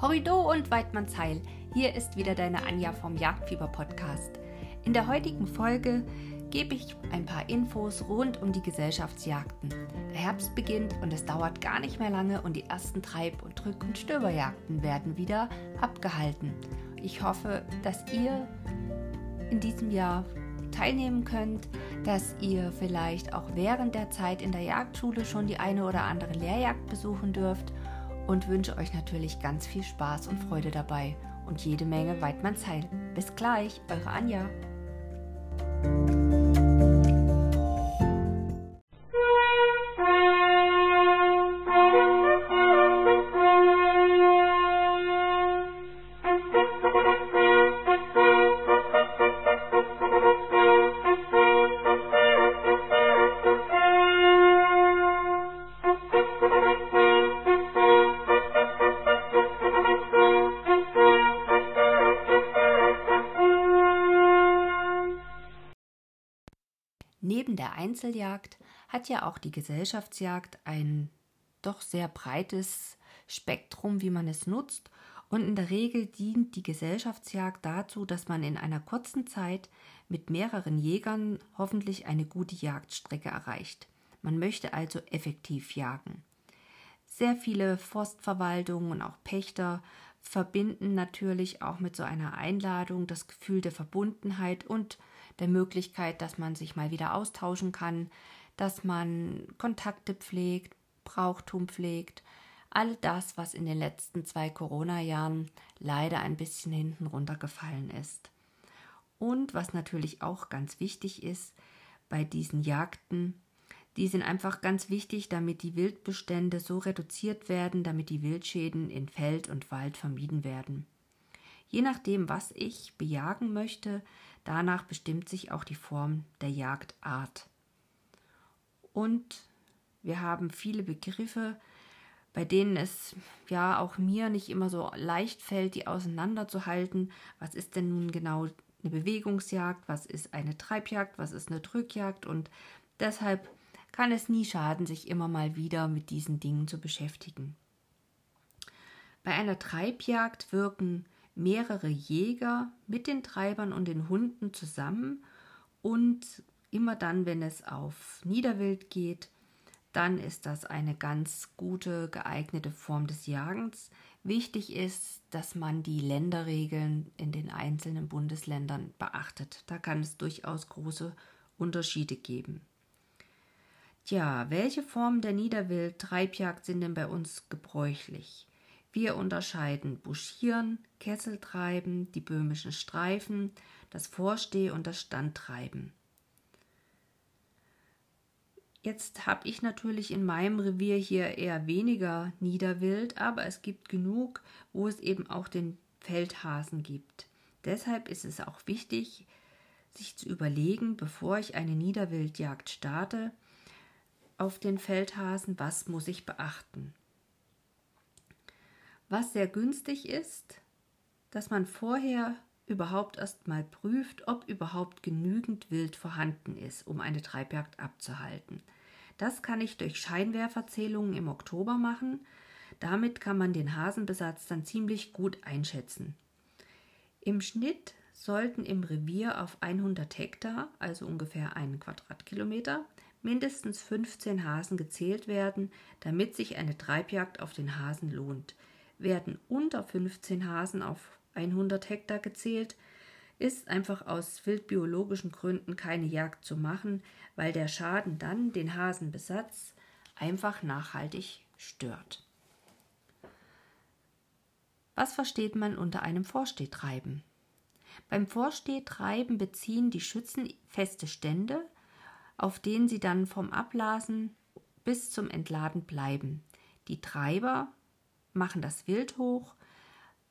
Horrido und Weidmannsheil, hier ist wieder deine Anja vom Jagdfieber-Podcast. In der heutigen Folge gebe ich ein paar Infos rund um die Gesellschaftsjagden. Der Herbst beginnt und es dauert gar nicht mehr lange und die ersten Treib- und Drück- und Stöberjagden werden wieder abgehalten. Ich hoffe, dass ihr in diesem Jahr teilnehmen könnt, dass ihr vielleicht auch während der Zeit in der Jagdschule schon die eine oder andere Lehrjagd besuchen dürft und wünsche euch natürlich ganz viel Spaß und Freude dabei und jede Menge Weidmannsheil. Bis gleich, eure Anja. Einzeljagd hat ja auch die Gesellschaftsjagd ein doch sehr breites Spektrum, wie man es nutzt. Und in der Regel dient die Gesellschaftsjagd dazu, dass man in einer kurzen Zeit mit mehreren Jägern hoffentlich eine gute Jagdstrecke erreicht. Man möchte also effektiv jagen. Sehr viele Forstverwaltungen und auch Pächter verbinden natürlich auch mit so einer Einladung das Gefühl der Verbundenheit und der Möglichkeit, dass man sich mal wieder austauschen kann, dass man Kontakte pflegt, Brauchtum pflegt, all das, was in den letzten zwei Corona-Jahren leider ein bisschen hinten runtergefallen ist. Und was natürlich auch ganz wichtig ist bei diesen Jagden, die sind einfach ganz wichtig, damit die Wildbestände so reduziert werden, damit die Wildschäden in Feld und Wald vermieden werden. Je nachdem, was ich bejagen möchte, danach bestimmt sich auch die Form der Jagdart. Und wir haben viele Begriffe, bei denen es ja auch mir nicht immer so leicht fällt, die auseinanderzuhalten. Was ist denn nun genau eine Bewegungsjagd? Was ist eine Treibjagd? Was ist eine Drückjagd? Und deshalb kann es nie schaden, sich immer mal wieder mit diesen Dingen zu beschäftigen. Bei einer Treibjagd wirken mehrere Jäger mit den Treibern und den Hunden zusammen und immer dann, wenn es auf Niederwild geht, dann ist das eine ganz gute, geeignete Form des Jagens. Wichtig ist, dass man die Länderregeln in den einzelnen Bundesländern beachtet. Da kann es durchaus große Unterschiede geben. Tja, welche Formen der Niederwild-Treibjagd sind denn bei uns gebräuchlich? Wir unterscheiden Buschieren, Kesseltreiben, die böhmischen Streifen, das Vorsteh- und das Standtreiben. Jetzt habe ich natürlich in meinem Revier hier eher weniger Niederwild, aber es gibt genug, wo es eben auch den Feldhasen gibt. Deshalb ist es auch wichtig, sich zu überlegen, bevor ich eine Niederwildjagd starte, auf den Feldhasen, was muss ich beachten. Was sehr günstig ist, dass man vorher überhaupt erst mal prüft, ob überhaupt genügend Wild vorhanden ist, um eine Treibjagd abzuhalten. Das kann ich durch Scheinwerferzählungen im Oktober machen. Damit kann man den Hasenbesatz dann ziemlich gut einschätzen. Im Schnitt sollten im Revier auf 100 Hektar, also ungefähr einen Quadratkilometer, mindestens 15 Hasen gezählt werden, damit sich eine Treibjagd auf den Hasen lohnt werden unter 15 Hasen auf 100 Hektar gezählt, ist einfach aus wildbiologischen Gründen keine Jagd zu machen, weil der Schaden dann den Hasenbesatz einfach nachhaltig stört. Was versteht man unter einem Vorstehtreiben? Beim Vorstehtreiben beziehen die Schützen feste Stände, auf denen sie dann vom Ablasen bis zum Entladen bleiben. Die Treiber machen das Wild hoch,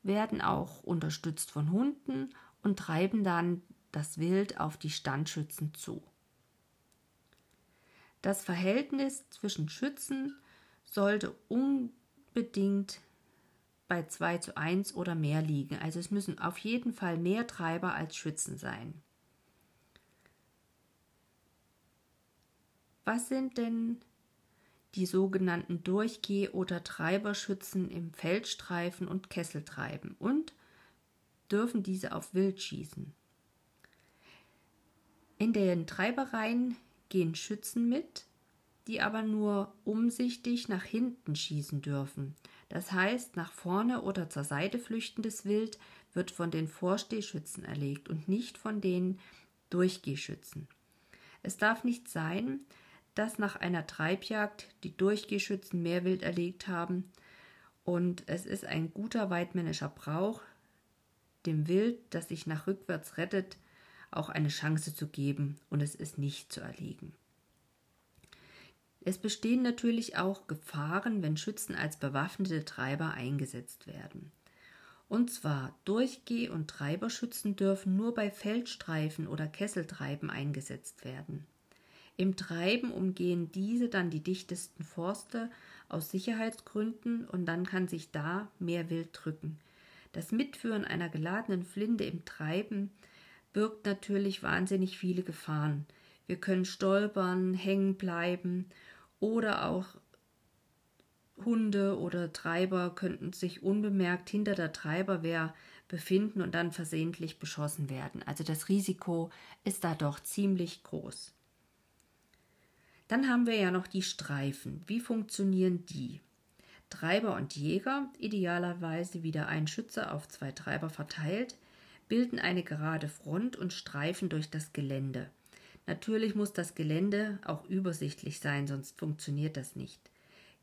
werden auch unterstützt von Hunden und treiben dann das Wild auf die Standschützen zu. Das Verhältnis zwischen Schützen sollte unbedingt bei 2 zu 1 oder mehr liegen. Also es müssen auf jeden Fall mehr Treiber als Schützen sein. Was sind denn die sogenannten Durchgeh- oder Treiberschützen im Feldstreifen und Kessel treiben und dürfen diese auf Wild schießen. In den Treibereien gehen Schützen mit, die aber nur umsichtig nach hinten schießen dürfen. Das heißt, nach vorne oder zur Seite flüchtendes Wild wird von den Vorstehschützen erlegt und nicht von den Durchgehschützen. Es darf nicht sein, dass nach einer Treibjagd die Durchgehschützen mehr Wild erlegt haben und es ist ein guter weidmännischer Brauch, dem Wild, das sich nach rückwärts rettet, auch eine Chance zu geben und es ist nicht zu erlegen. Es bestehen natürlich auch Gefahren, wenn Schützen als bewaffnete Treiber eingesetzt werden. Und zwar Durchgeh- und Treiberschützen dürfen nur bei Feldstreifen oder Kesseltreiben eingesetzt werden. Im Treiben umgehen diese dann die dichtesten Forste aus Sicherheitsgründen und dann kann sich da mehr Wild drücken. Das Mitführen einer geladenen Flinte im Treiben birgt natürlich wahnsinnig viele Gefahren. Wir können stolpern, hängen bleiben oder auch Hunde oder Treiber könnten sich unbemerkt hinter der Treiberwehr befinden und dann versehentlich beschossen werden. Also das Risiko ist da doch ziemlich groß. Dann haben wir ja noch die Streifen. Wie funktionieren die? Treiber und Jäger, idealerweise wieder ein Schütze auf zwei Treiber verteilt, bilden eine gerade Front und streifen durch das Gelände. Natürlich muss das Gelände auch übersichtlich sein, sonst funktioniert das nicht.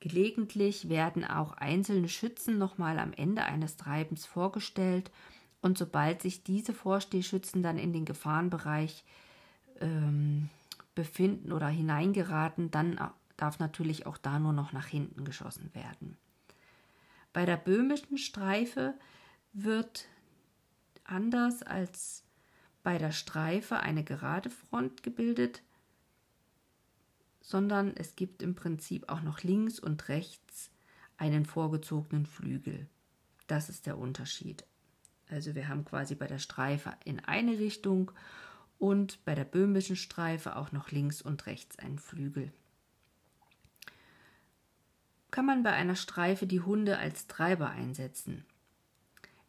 Gelegentlich werden auch einzelne Schützen nochmal am Ende eines Treibens vorgestellt und sobald sich diese Vorstehschützen dann in den Gefahrenbereich ähm, befinden oder hineingeraten, dann darf natürlich auch da nur noch nach hinten geschossen werden. Bei der böhmischen Streife wird anders als bei der Streife eine gerade Front gebildet, sondern es gibt im Prinzip auch noch links und rechts einen vorgezogenen Flügel. Das ist der Unterschied. Also wir haben quasi bei der Streife in eine Richtung und bei der böhmischen Streife auch noch links und rechts einen Flügel. Kann man bei einer Streife die Hunde als Treiber einsetzen?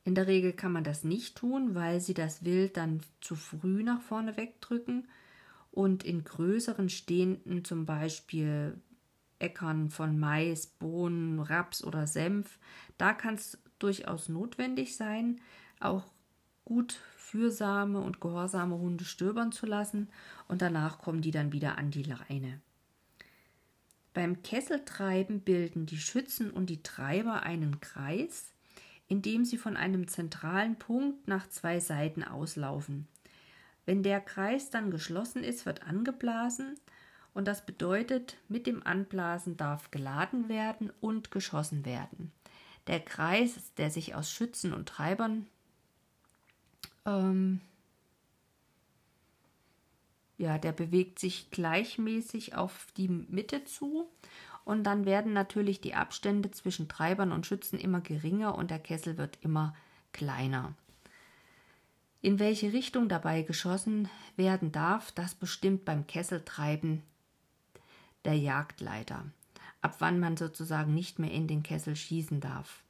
In der Regel kann man das nicht tun, weil sie das Wild dann zu früh nach vorne wegdrücken und in größeren stehenden, zum Beispiel Äckern von Mais, Bohnen, Raps oder Senf, da kann es durchaus notwendig sein, auch gut fürsame und gehorsame Hunde stöbern zu lassen und danach kommen die dann wieder an die Leine. Beim Kesseltreiben bilden die Schützen und die Treiber einen Kreis, indem sie von einem zentralen Punkt nach zwei Seiten auslaufen. Wenn der Kreis dann geschlossen ist, wird angeblasen und das bedeutet, mit dem Anblasen darf geladen werden und geschossen werden. Der Kreis, der sich aus Schützen und Treibern ähm, ja, der bewegt sich gleichmäßig auf die Mitte zu und dann werden natürlich die Abstände zwischen Treibern und Schützen immer geringer und der Kessel wird immer kleiner. In welche Richtung dabei geschossen werden darf, das bestimmt beim Kesseltreiben der Jagdleiter, ab wann man sozusagen nicht mehr in den Kessel schießen darf.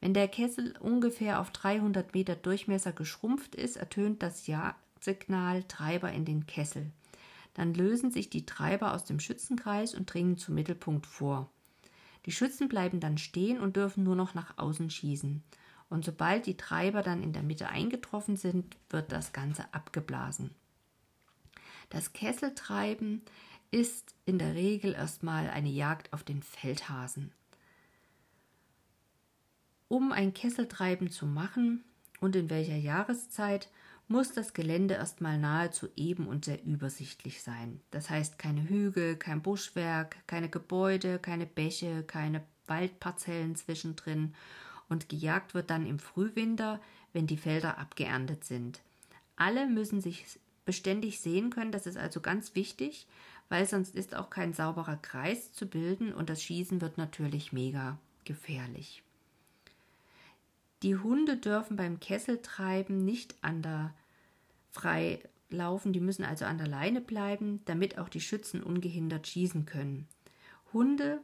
Wenn der Kessel ungefähr auf 300 Meter Durchmesser geschrumpft ist, ertönt das Jagdsignal Treiber in den Kessel. Dann lösen sich die Treiber aus dem Schützenkreis und dringen zum Mittelpunkt vor. Die Schützen bleiben dann stehen und dürfen nur noch nach außen schießen. Und sobald die Treiber dann in der Mitte eingetroffen sind, wird das Ganze abgeblasen. Das Kesseltreiben ist in der Regel erstmal eine Jagd auf den Feldhasen. Um ein Kesseltreiben zu machen und in welcher Jahreszeit, muss das Gelände erstmal nahezu eben und sehr übersichtlich sein. Das heißt keine Hügel, kein Buschwerk, keine Gebäude, keine Bäche, keine Waldparzellen zwischendrin und gejagt wird dann im Frühwinter, wenn die Felder abgeerntet sind. Alle müssen sich beständig sehen können, das ist also ganz wichtig, weil sonst ist auch kein sauberer Kreis zu bilden und das Schießen wird natürlich mega gefährlich. Die Hunde dürfen beim Kesseltreiben nicht an der frei laufen, die müssen also an der Leine bleiben, damit auch die Schützen ungehindert schießen können. Hunde,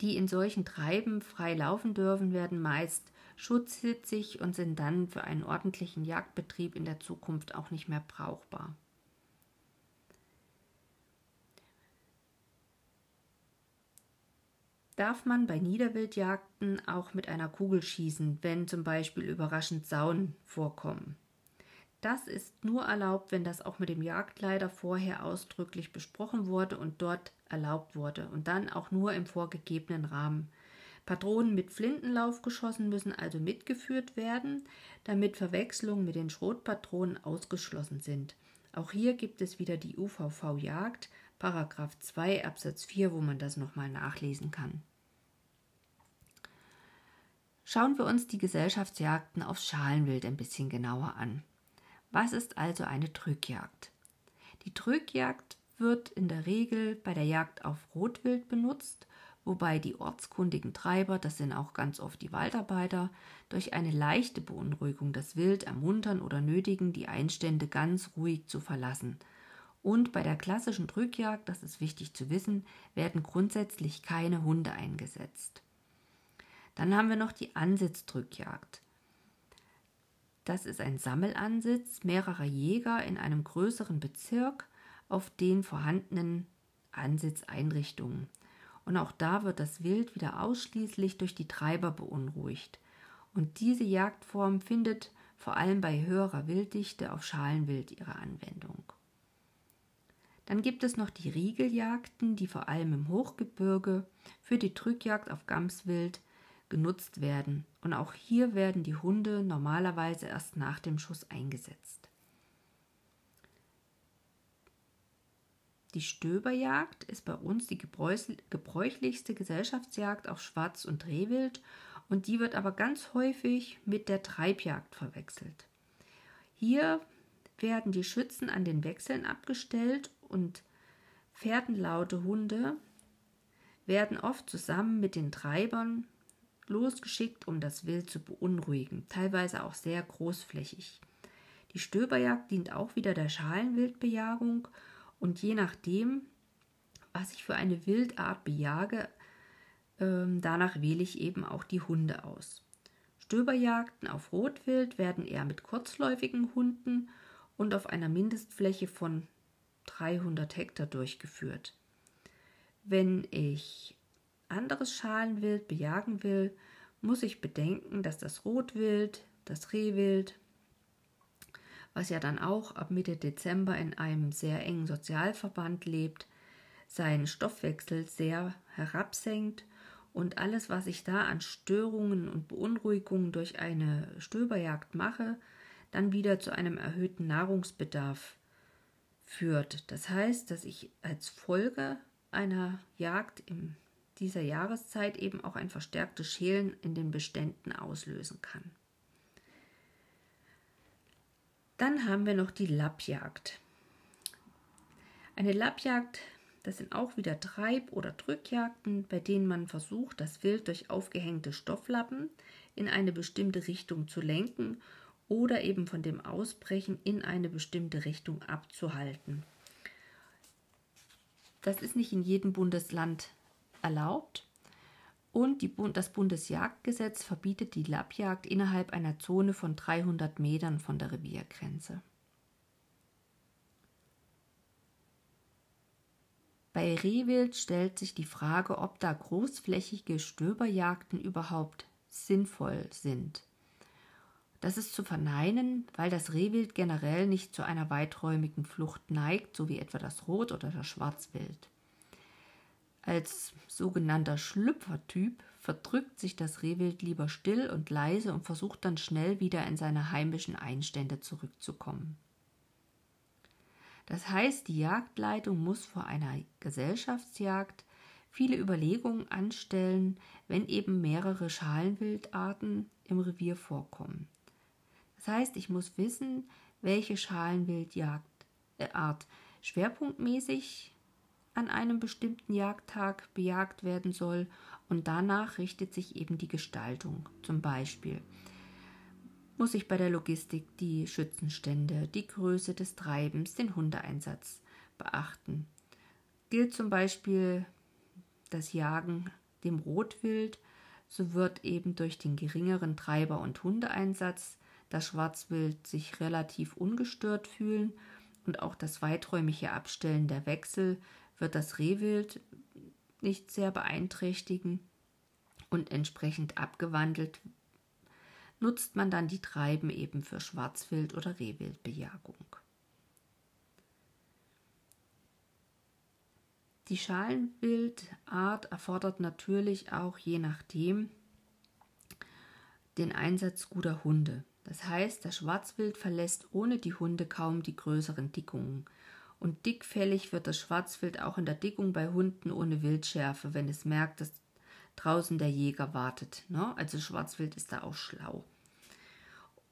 die in solchen Treiben frei laufen dürfen, werden meist schutzhitzig und sind dann für einen ordentlichen Jagdbetrieb in der Zukunft auch nicht mehr brauchbar. Darf man bei Niederwildjagden auch mit einer Kugel schießen, wenn zum Beispiel überraschend Sauen vorkommen? Das ist nur erlaubt, wenn das auch mit dem Jagdleiter vorher ausdrücklich besprochen wurde und dort erlaubt wurde und dann auch nur im vorgegebenen Rahmen. Patronen mit Flintenlauf geschossen müssen also mitgeführt werden, damit Verwechslungen mit den Schrotpatronen ausgeschlossen sind. Auch hier gibt es wieder die UVV-Jagd, Paragraph 2 Absatz 4, wo man das nochmal nachlesen kann. Schauen wir uns die Gesellschaftsjagden aufs Schalenwild ein bisschen genauer an. Was ist also eine Drückjagd? Die Drückjagd wird in der Regel bei der Jagd auf Rotwild benutzt, wobei die ortskundigen Treiber, das sind auch ganz oft die Waldarbeiter, durch eine leichte Beunruhigung das Wild ermuntern oder nötigen, die Einstände ganz ruhig zu verlassen. Und bei der klassischen Drückjagd, das ist wichtig zu wissen, werden grundsätzlich keine Hunde eingesetzt. Dann haben wir noch die Ansitzdrückjagd. Das ist ein Sammelansitz mehrerer Jäger in einem größeren Bezirk auf den vorhandenen Ansitzeinrichtungen. Und auch da wird das Wild wieder ausschließlich durch die Treiber beunruhigt. Und diese Jagdform findet vor allem bei höherer Wilddichte auf Schalenwild ihre Anwendung. Dann gibt es noch die Riegeljagden, die vor allem im Hochgebirge für die Drückjagd auf Gamswild genutzt werden. Und auch hier werden die Hunde normalerweise erst nach dem Schuss eingesetzt. Die Stöberjagd ist bei uns die gebräuchlichste Gesellschaftsjagd auf Schwarz- und Rehwild und die wird aber ganz häufig mit der Treibjagd verwechselt. Hier werden die Schützen an den Wechseln abgestellt und pferdenlaute Hunde werden oft zusammen mit den Treibern losgeschickt, um das Wild zu beunruhigen, teilweise auch sehr großflächig. Die Stöberjagd dient auch wieder der Schalenwildbejagung und je nachdem, was ich für eine Wildart bejage, ähm, danach wähle ich eben auch die Hunde aus. Stöberjagden auf Rotwild werden eher mit kurzläufigen Hunden und auf einer Mindestfläche von 300 Hektar durchgeführt. Wenn ich anderes Schalenwild bejagen will, muss ich bedenken, dass das Rotwild, das Rehwild, was ja dann auch ab Mitte Dezember in einem sehr engen Sozialverband lebt, seinen Stoffwechsel sehr herabsenkt und alles, was ich da an Störungen und Beunruhigungen durch eine Stöberjagd mache, dann wieder zu einem erhöhten Nahrungsbedarf führt. Das heißt, dass ich als Folge einer Jagd in dieser Jahreszeit eben auch ein verstärktes Schälen in den Beständen auslösen kann. Dann haben wir noch die Lappjagd. Eine Lappjagd, das sind auch wieder Treib- oder Drückjagden, bei denen man versucht, das Wild durch aufgehängte Stofflappen in eine bestimmte Richtung zu lenken oder eben von dem Ausbrechen in eine bestimmte Richtung abzuhalten. Das ist nicht in jedem Bundesland erlaubt und die, das Bundesjagdgesetz verbietet die Lappjagd innerhalb einer Zone von 300 Metern von der Reviergrenze. Bei Rehwild stellt sich die Frage, ob da großflächige Stöberjagden überhaupt sinnvoll sind. Das ist zu verneinen, weil das Rehwild generell nicht zu einer weiträumigen Flucht neigt, so wie etwa das Rot- oder das Schwarzwild. Als sogenannter Schlüpfertyp verdrückt sich das Rehwild lieber still und leise und versucht dann schnell wieder in seine heimischen Einstände zurückzukommen. Das heißt, die Jagdleitung muss vor einer Gesellschaftsjagd viele Überlegungen anstellen, wenn eben mehrere Schalenwildarten im Revier vorkommen. Das heißt, ich muss wissen, welche Schalenwildart äh, schwerpunktmäßig an einem bestimmten Jagdtag bejagt werden soll und danach richtet sich eben die Gestaltung. Zum Beispiel muss ich bei der Logistik die Schützenstände, die Größe des Treibens, den Hundeeinsatz beachten. Gilt zum Beispiel das Jagen dem Rotwild, so wird eben durch den geringeren Treiber- und Hundeeinsatz das Schwarzwild sich relativ ungestört fühlen und auch das weiträumige Abstellen der Wechsel wird das Rehwild nicht sehr beeinträchtigen und entsprechend abgewandelt nutzt man dann die Treiben eben für Schwarzwild- oder Rehwildbejagung. Die Schalenwildart erfordert natürlich auch je nachdem den Einsatz guter Hunde. Das heißt, das Schwarzwild verlässt ohne die Hunde kaum die größeren Dickungen. Und dickfällig wird das Schwarzwild auch in der Dickung bei Hunden ohne Wildschärfe, wenn es merkt, dass draußen der Jäger wartet. Ne? Also Schwarzwild ist da auch schlau.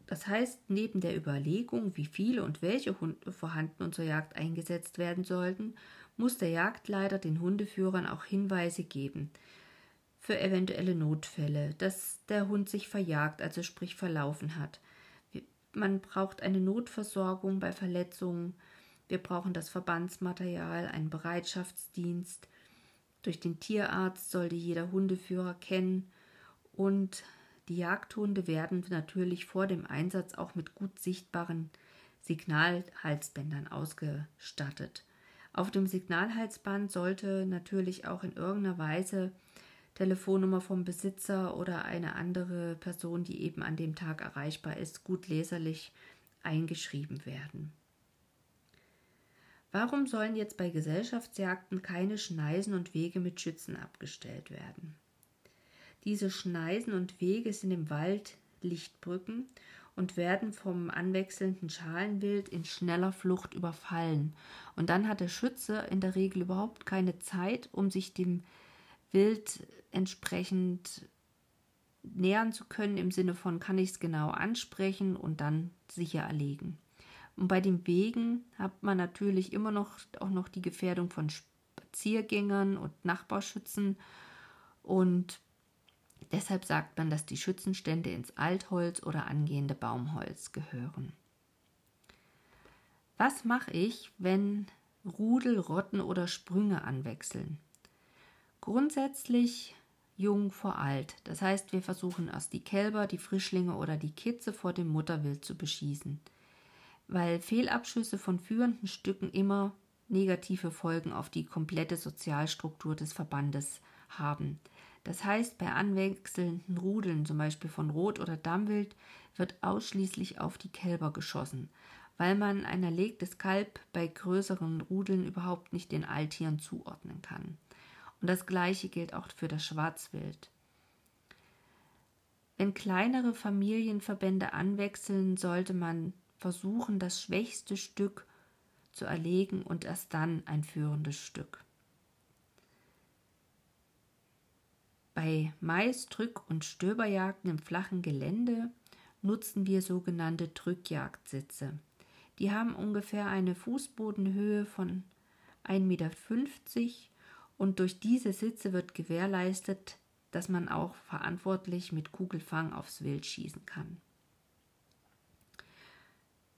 Das heißt, neben der Überlegung, wie viele und welche Hunde vorhanden und zur Jagd eingesetzt werden sollten, muss der Jagdleiter den Hundeführern auch Hinweise geben für eventuelle Notfälle, dass der Hund sich verjagt, also sprich verlaufen hat. Man braucht eine Notversorgung bei Verletzungen, wir brauchen das Verbandsmaterial, einen Bereitschaftsdienst. Durch den Tierarzt sollte jeder Hundeführer kennen und die Jagdhunde werden natürlich vor dem Einsatz auch mit gut sichtbaren Signalhalsbändern ausgestattet. Auf dem Signalhalsband sollte natürlich auch in irgendeiner Weise Telefonnummer vom Besitzer oder eine andere Person, die eben an dem Tag erreichbar ist, gut leserlich eingeschrieben werden. Warum sollen jetzt bei Gesellschaftsjagden keine Schneisen und Wege mit Schützen abgestellt werden? Diese Schneisen und Wege sind im Wald Lichtbrücken und werden vom anwechselnden Schalenwild in schneller Flucht überfallen. Und dann hat der Schütze in der Regel überhaupt keine Zeit, um sich dem Wild entsprechend nähern zu können, im Sinne von kann ich es genau ansprechen und dann sicher erlegen. Und bei den Wegen hat man natürlich immer noch auch noch die Gefährdung von Spaziergängern und Nachbarschützen und Deshalb sagt man, dass die Schützenstände ins Altholz oder angehende Baumholz gehören. Was mache ich, wenn Rudel, Rotten oder Sprünge anwechseln? Grundsätzlich jung vor alt. Das heißt, wir versuchen erst die Kälber, die Frischlinge oder die Kitze vor dem Mutterwild zu beschießen, weil Fehlabschüsse von führenden Stücken immer negative Folgen auf die komplette Sozialstruktur des Verbandes haben. Das heißt, bei anwechselnden Rudeln, zum Beispiel von Rot- oder Dammwild, wird ausschließlich auf die Kälber geschossen, weil man ein erlegtes Kalb bei größeren Rudeln überhaupt nicht den Altieren zuordnen kann. Und das gleiche gilt auch für das Schwarzwild. Wenn kleinere Familienverbände anwechseln, sollte man versuchen, das schwächste Stück zu erlegen und erst dann ein führendes Stück. Bei Mais-, Drück- und Stöberjagden im flachen Gelände nutzen wir sogenannte Drückjagdsitze. Die haben ungefähr eine Fußbodenhöhe von 1,50 Meter und durch diese Sitze wird gewährleistet, dass man auch verantwortlich mit Kugelfang aufs Wild schießen kann.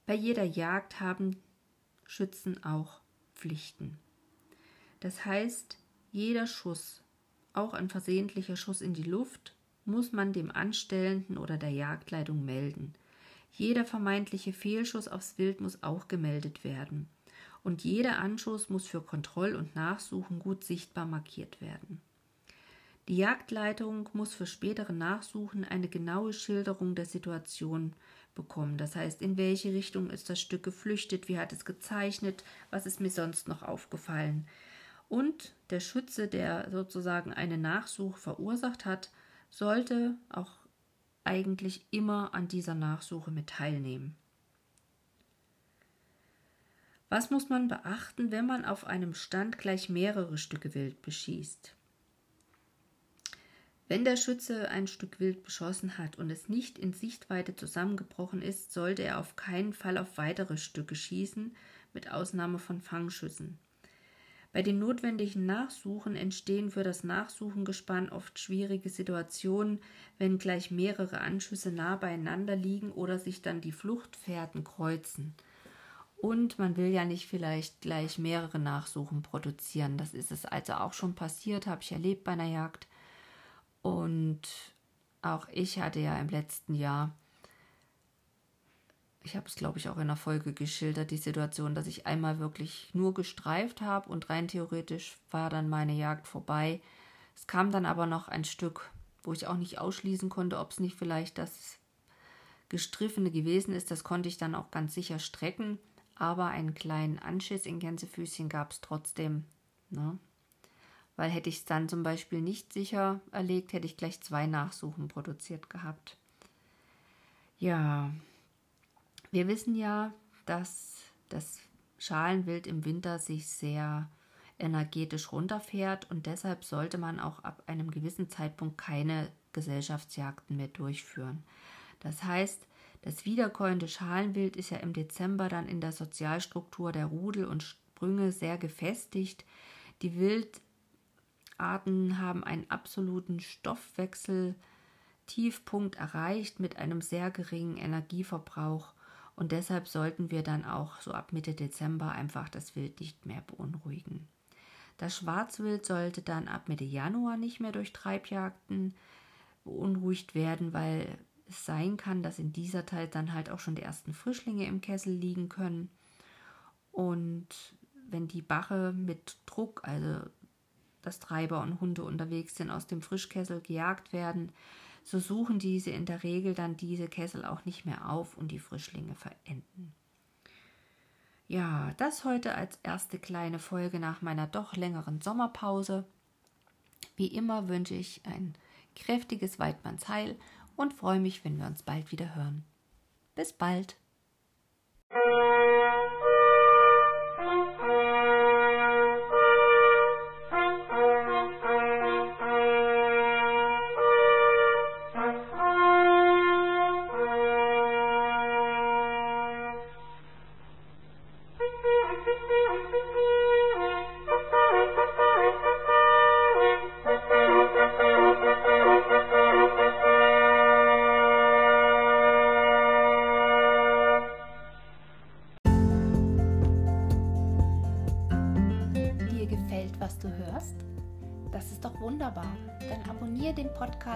Bei jeder Jagd haben Schützen auch Pflichten. Das heißt, jeder Schuss auch ein versehentlicher Schuss in die Luft muss man dem Anstellenden oder der Jagdleitung melden. Jeder vermeintliche Fehlschuss aufs Wild muss auch gemeldet werden. Und jeder Anschuss muss für Kontroll- und Nachsuchen gut sichtbar markiert werden. Die Jagdleitung muss für spätere Nachsuchen eine genaue Schilderung der Situation bekommen. Das heißt, in welche Richtung ist das Stück geflüchtet, wie hat es gezeichnet, was ist mir sonst noch aufgefallen. Und der Schütze, der sozusagen eine Nachsuche verursacht hat, sollte auch eigentlich immer an dieser Nachsuche mit teilnehmen. Was muss man beachten, wenn man auf einem Stand gleich mehrere Stücke Wild beschießt? Wenn der Schütze ein Stück Wild beschossen hat und es nicht in Sichtweite zusammengebrochen ist, sollte er auf keinen Fall auf weitere Stücke schießen, mit Ausnahme von Fangschüssen. Bei den notwendigen Nachsuchen entstehen für das Nachsuchengespann oft schwierige Situationen, wenn gleich mehrere Anschüsse nah beieinander liegen oder sich dann die Fluchtfährten kreuzen. Und man will ja nicht vielleicht gleich mehrere Nachsuchen produzieren. Das ist es also auch schon passiert, habe ich erlebt bei einer Jagd. Und auch ich hatte ja im letzten Jahr, ich habe es glaube ich auch in der Folge geschildert, die Situation, dass ich einmal wirklich nur gestreift habe und rein theoretisch war dann meine Jagd vorbei. Es kam dann aber noch ein Stück, wo ich auch nicht ausschließen konnte, ob es nicht vielleicht das Gestriffene gewesen ist. Das konnte ich dann auch ganz sicher strecken aber einen kleinen Anschiss in Gänsefüßchen gab es trotzdem. Ne? Weil hätte ich es dann zum Beispiel nicht sicher erlegt, hätte ich gleich zwei Nachsuchen produziert gehabt. Ja, wir wissen ja, dass das Schalenwild im Winter sich sehr energetisch runterfährt und deshalb sollte man auch ab einem gewissen Zeitpunkt keine Gesellschaftsjagden mehr durchführen. Das heißt, das wiederkäuende Schalenwild ist ja im Dezember dann in der Sozialstruktur der Rudel und Sprünge sehr gefestigt. Die Wildarten haben einen absoluten Stoffwechseltiefpunkt erreicht mit einem sehr geringen Energieverbrauch und deshalb sollten wir dann auch so ab Mitte Dezember einfach das Wild nicht mehr beunruhigen. Das Schwarzwild sollte dann ab Mitte Januar nicht mehr durch Treibjagden beunruhigt werden, weil es sein kann, dass in dieser Zeit dann halt auch schon die ersten Frischlinge im Kessel liegen können. Und wenn die Bache mit Druck, also dass Treiber und Hunde unterwegs sind, aus dem Frischkessel gejagt werden, so suchen diese in der Regel dann diese Kessel auch nicht mehr auf und die Frischlinge verenden. Ja, das heute als erste kleine Folge nach meiner doch längeren Sommerpause. Wie immer wünsche ich ein kräftiges Weidmannsheil und freue mich, wenn wir uns bald wieder hören. Bis bald!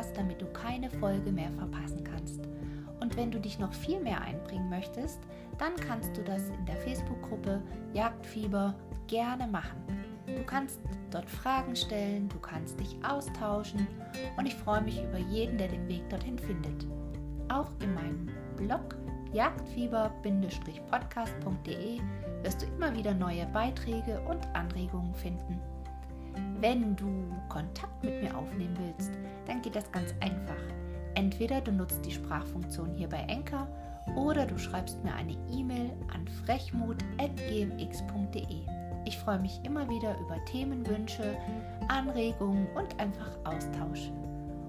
Podcast, damit du keine Folge mehr verpassen kannst. Und wenn du dich noch viel mehr einbringen möchtest, dann kannst du das in der Facebook-Gruppe Jagdfieber gerne machen. Du kannst dort Fragen stellen, du kannst dich austauschen und ich freue mich über jeden, der den Weg dorthin findet. Auch in meinem Blog jagdfieber-podcast.de wirst du immer wieder neue Beiträge und Anregungen finden. Wenn du Kontakt mit mir aufnehmen willst, dann geht das ganz einfach. Entweder du nutzt die Sprachfunktion hier bei Enker oder du schreibst mir eine E-Mail an frechmut.gmx.de. Ich freue mich immer wieder über Themenwünsche, Anregungen und einfach Austausch.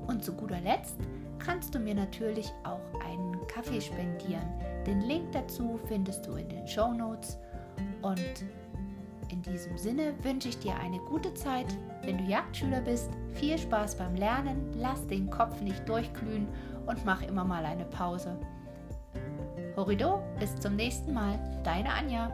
Und zu guter Letzt kannst du mir natürlich auch einen Kaffee spendieren. Den Link dazu findest du in den Show Notes. Und in diesem Sinne wünsche ich dir eine gute Zeit. Wenn du Jagdschüler bist, viel Spaß beim Lernen, lass den Kopf nicht durchglühen und mach immer mal eine Pause. Horido, bis zum nächsten Mal, deine Anja.